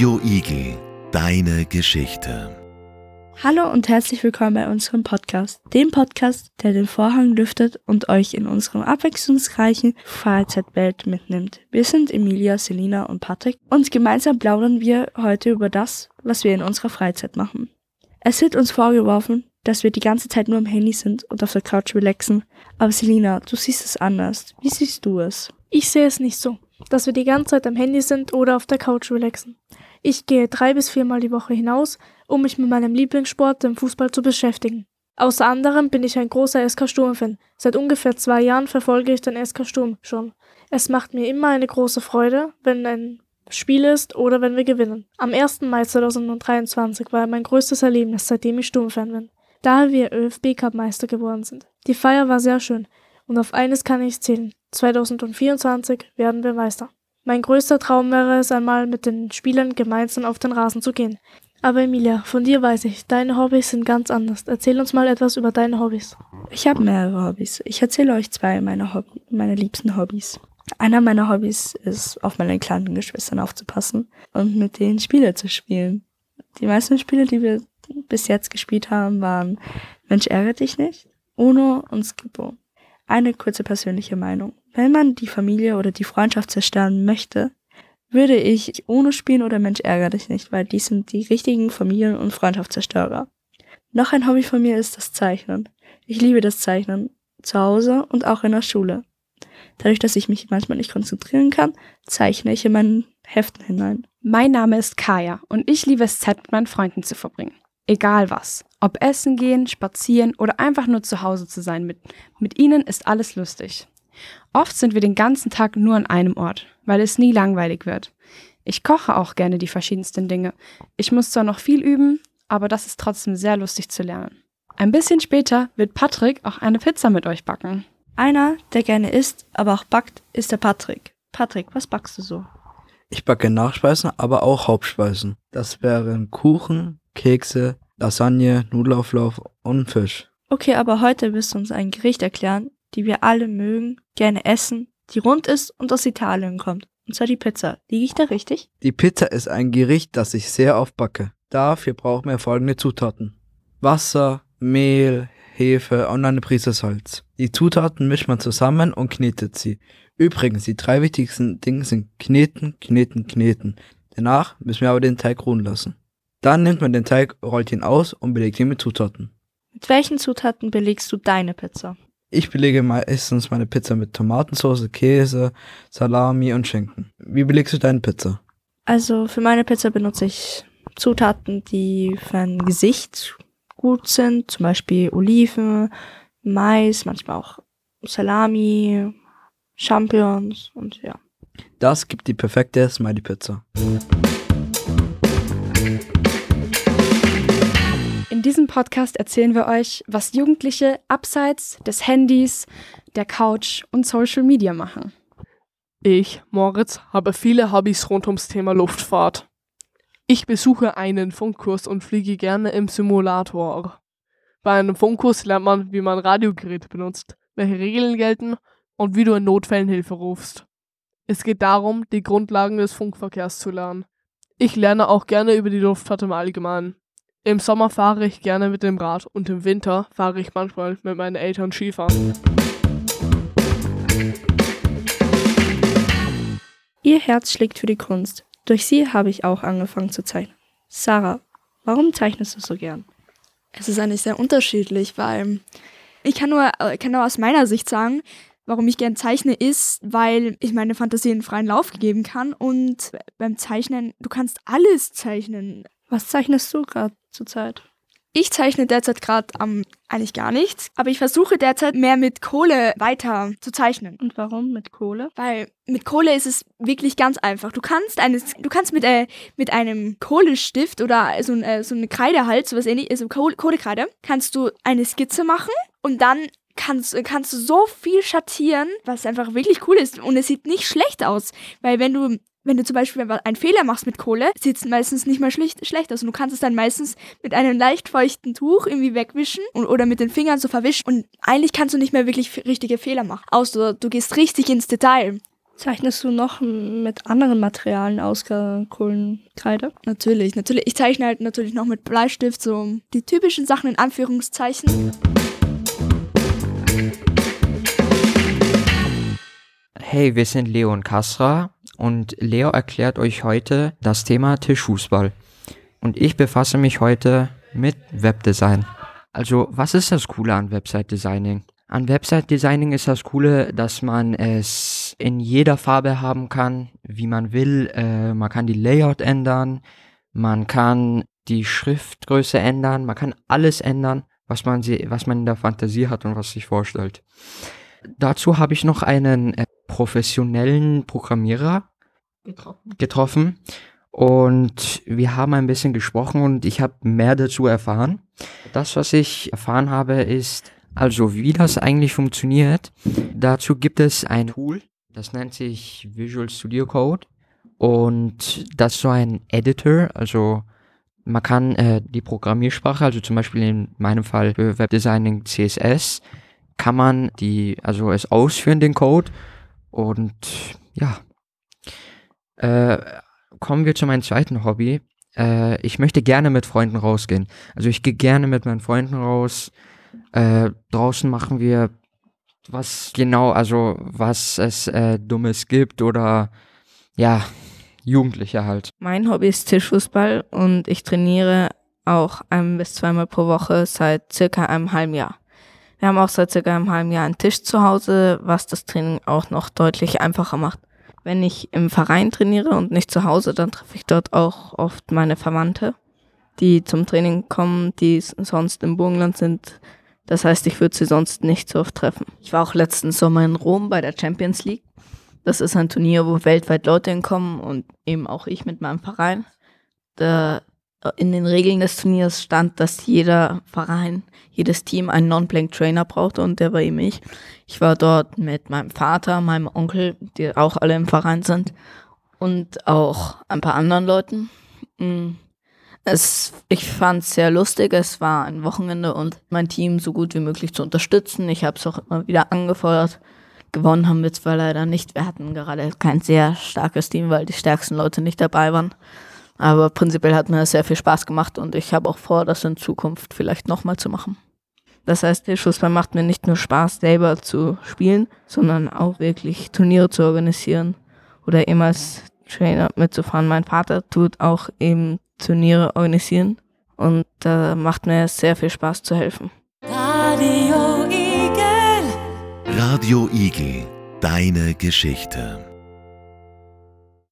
Radio Igel, deine Geschichte. Hallo und herzlich willkommen bei unserem Podcast, dem Podcast, der den Vorhang lüftet und euch in unserem abwechslungsreichen Freizeitwelt mitnimmt. Wir sind Emilia, Selina und Patrick und gemeinsam plaudern wir heute über das, was wir in unserer Freizeit machen. Es wird uns vorgeworfen, dass wir die ganze Zeit nur am Handy sind und auf der Couch relaxen. Aber Selina, du siehst es anders. Wie siehst du es? Ich sehe es nicht so dass wir die ganze Zeit am Handy sind oder auf der Couch relaxen. Ich gehe drei bis viermal die Woche hinaus, um mich mit meinem Lieblingssport, dem Fußball, zu beschäftigen. Außer anderem bin ich ein großer SK Sturm-Fan. Seit ungefähr zwei Jahren verfolge ich den SK Sturm schon. Es macht mir immer eine große Freude, wenn ein Spiel ist oder wenn wir gewinnen. Am 1. Mai 2023 war mein größtes Erlebnis, seitdem ich Sturm-Fan bin. Da wir ÖFB-Cup-Meister geworden sind. Die Feier war sehr schön. Und auf eines kann ich zählen. 2024 werden wir Meister. Mein größter Traum wäre es einmal mit den Spielern gemeinsam auf den Rasen zu gehen. Aber Emilia, von dir weiß ich, deine Hobbys sind ganz anders. Erzähl uns mal etwas über deine Hobbys. Ich habe mehrere Hobbys. Ich erzähle euch zwei meiner, Hobby, meiner liebsten Hobbys. Einer meiner Hobbys ist, auf meine kleinen Geschwistern aufzupassen und mit denen Spiele zu spielen. Die meisten Spiele, die wir bis jetzt gespielt haben, waren Mensch ärgere dich nicht, Uno und Skippo. Eine kurze persönliche Meinung. Wenn man die Familie oder die Freundschaft zerstören möchte, würde ich ohne Spielen oder Mensch ärger dich nicht, weil die sind die richtigen Familien- und Freundschaftszerstörer. Noch ein Hobby von mir ist das Zeichnen. Ich liebe das Zeichnen, zu Hause und auch in der Schule. Dadurch, dass ich mich manchmal nicht konzentrieren kann, zeichne ich in meinen Heften hinein. Mein Name ist Kaya und ich liebe es, Zeit mit meinen Freunden zu verbringen. Egal was. Ob essen gehen, spazieren oder einfach nur zu Hause zu sein. Mit, mit ihnen ist alles lustig. Oft sind wir den ganzen Tag nur an einem Ort, weil es nie langweilig wird. Ich koche auch gerne die verschiedensten Dinge. Ich muss zwar noch viel üben, aber das ist trotzdem sehr lustig zu lernen. Ein bisschen später wird Patrick auch eine Pizza mit euch backen. Einer, der gerne isst, aber auch backt, ist der Patrick. Patrick, was backst du so? Ich backe Nachspeisen, aber auch Hauptspeisen. Das wären Kuchen, Kekse, Lasagne, Nudelauflauf und Fisch. Okay, aber heute wirst du uns ein Gericht erklären, die wir alle mögen, gerne essen, die rund ist und aus Italien kommt. Und zwar die Pizza. Liege ich da richtig? Die Pizza ist ein Gericht, das ich sehr oft backe. Dafür brauchen wir folgende Zutaten. Wasser, Mehl, Hefe und eine Prise Salz. Die Zutaten mischt man zusammen und knetet sie. Übrigens, die drei wichtigsten Dinge sind kneten, kneten, kneten. Danach müssen wir aber den Teig ruhen lassen. Dann nimmt man den Teig, rollt ihn aus und belegt ihn mit Zutaten. Mit welchen Zutaten belegst du deine Pizza? Ich belege meistens meine Pizza mit Tomatensauce, Käse, Salami und Schinken. Wie belegst du deine Pizza? Also für meine Pizza benutze ich Zutaten, die für ein Gesicht gut sind, zum Beispiel Oliven, Mais, manchmal auch Salami, Champignons und ja. Das gibt die perfekte Smiley diesem Podcast erzählen wir euch, was Jugendliche abseits des Handys, der Couch und Social Media machen. Ich, Moritz, habe viele Hobbys rund ums Thema Luftfahrt. Ich besuche einen Funkkurs und fliege gerne im Simulator. Bei einem Funkkurs lernt man, wie man Radiogeräte benutzt, welche Regeln gelten und wie du in Notfällen Hilfe rufst. Es geht darum, die Grundlagen des Funkverkehrs zu lernen. Ich lerne auch gerne über die Luftfahrt im Allgemeinen. Im Sommer fahre ich gerne mit dem Rad und im Winter fahre ich manchmal mit meinen Eltern Skifahren. Ihr Herz schlägt für die Kunst. Durch sie habe ich auch angefangen zu zeichnen. Sarah, warum zeichnest du so gern? Es ist eigentlich sehr unterschiedlich, weil ich kann nur, äh, kann nur aus meiner Sicht sagen, warum ich gern zeichne, ist, weil ich meine Fantasie einen freien Lauf geben kann und beim Zeichnen, du kannst alles zeichnen. Was zeichnest du gerade zurzeit? Ich zeichne derzeit gerade ähm, eigentlich gar nichts, aber ich versuche derzeit mehr mit Kohle weiter zu zeichnen. Und warum mit Kohle? Weil mit Kohle ist es wirklich ganz einfach. Du kannst eines, du kannst mit äh, mit einem Kohlestift oder so, äh, so eine Kreide halt, ähnliches, so Kohle, Kohlekreide, kannst du eine Skizze machen und dann kannst, kannst du so viel schattieren, was einfach wirklich cool ist. Und es sieht nicht schlecht aus. Weil wenn du wenn du zum Beispiel einen Fehler machst mit Kohle, sieht es meistens nicht mal schlecht, schlecht aus. Und du kannst es dann meistens mit einem leicht feuchten Tuch irgendwie wegwischen und, oder mit den Fingern so verwischen. Und eigentlich kannst du nicht mehr wirklich richtige Fehler machen. Außer du gehst richtig ins Detail. Zeichnest du noch mit anderen Materialien außer Kohlenkreide? Natürlich, natürlich. Ich zeichne halt natürlich noch mit Bleistift so die typischen Sachen in Anführungszeichen. Hey, wir sind Leo und Kasra und Leo erklärt euch heute das Thema Tischfußball. Und ich befasse mich heute mit Webdesign. Also, was ist das Coole an Website Designing? An Website Designing ist das Coole, dass man es in jeder Farbe haben kann, wie man will. Äh, man kann die Layout ändern, man kann die Schriftgröße ändern, man kann alles ändern, was man, was man in der Fantasie hat und was sich vorstellt. Dazu habe ich noch einen äh, professionellen Programmierer getroffen. getroffen und wir haben ein bisschen gesprochen und ich habe mehr dazu erfahren. Das, was ich erfahren habe, ist, also wie das eigentlich funktioniert, dazu gibt es ein Tool, das nennt sich Visual Studio Code und das ist so ein Editor, also man kann äh, die Programmiersprache, also zum Beispiel in meinem Fall für Webdesigning CSS, kann man die, also es ausführen, den Code und ja. Äh, kommen wir zu meinem zweiten Hobby. Äh, ich möchte gerne mit Freunden rausgehen. Also ich gehe gerne mit meinen Freunden raus, äh, draußen machen wir was genau, also was es äh, Dummes gibt oder ja, Jugendliche halt. Mein Hobby ist Tischfußball und ich trainiere auch ein bis zweimal pro Woche seit circa einem halben Jahr. Wir haben auch seit circa einem halben Jahr einen Tisch zu Hause, was das Training auch noch deutlich einfacher macht. Wenn ich im Verein trainiere und nicht zu Hause, dann treffe ich dort auch oft meine Verwandte, die zum Training kommen, die sonst im Burgenland sind, das heißt, ich würde sie sonst nicht so oft treffen. Ich war auch letzten Sommer in Rom bei der Champions League. Das ist ein Turnier, wo weltweit Leute hinkommen und eben auch ich mit meinem Verein. Da in den Regeln des Turniers stand, dass jeder Verein, jedes Team einen Non-Blank-Trainer brauchte und der war eben ich. Ich war dort mit meinem Vater, meinem Onkel, die auch alle im Verein sind und auch ein paar anderen Leuten. Mm. Es, ich fand es sehr lustig. Es war ein Wochenende und mein Team so gut wie möglich zu unterstützen. Ich habe es auch immer wieder angefordert. Gewonnen haben wir zwar leider nicht. Wir hatten gerade kein sehr starkes Team, weil die stärksten Leute nicht dabei waren. Aber prinzipiell hat mir sehr viel Spaß gemacht und ich habe auch vor, das in Zukunft vielleicht nochmal zu machen. Das heißt, der Schussball macht mir nicht nur Spaß, selber zu spielen, sondern auch wirklich Turniere zu organisieren oder eben als Trainer mitzufahren. Mein Vater tut auch eben Turniere organisieren und da macht mir sehr viel Spaß zu helfen. Radio Igel, deine Geschichte.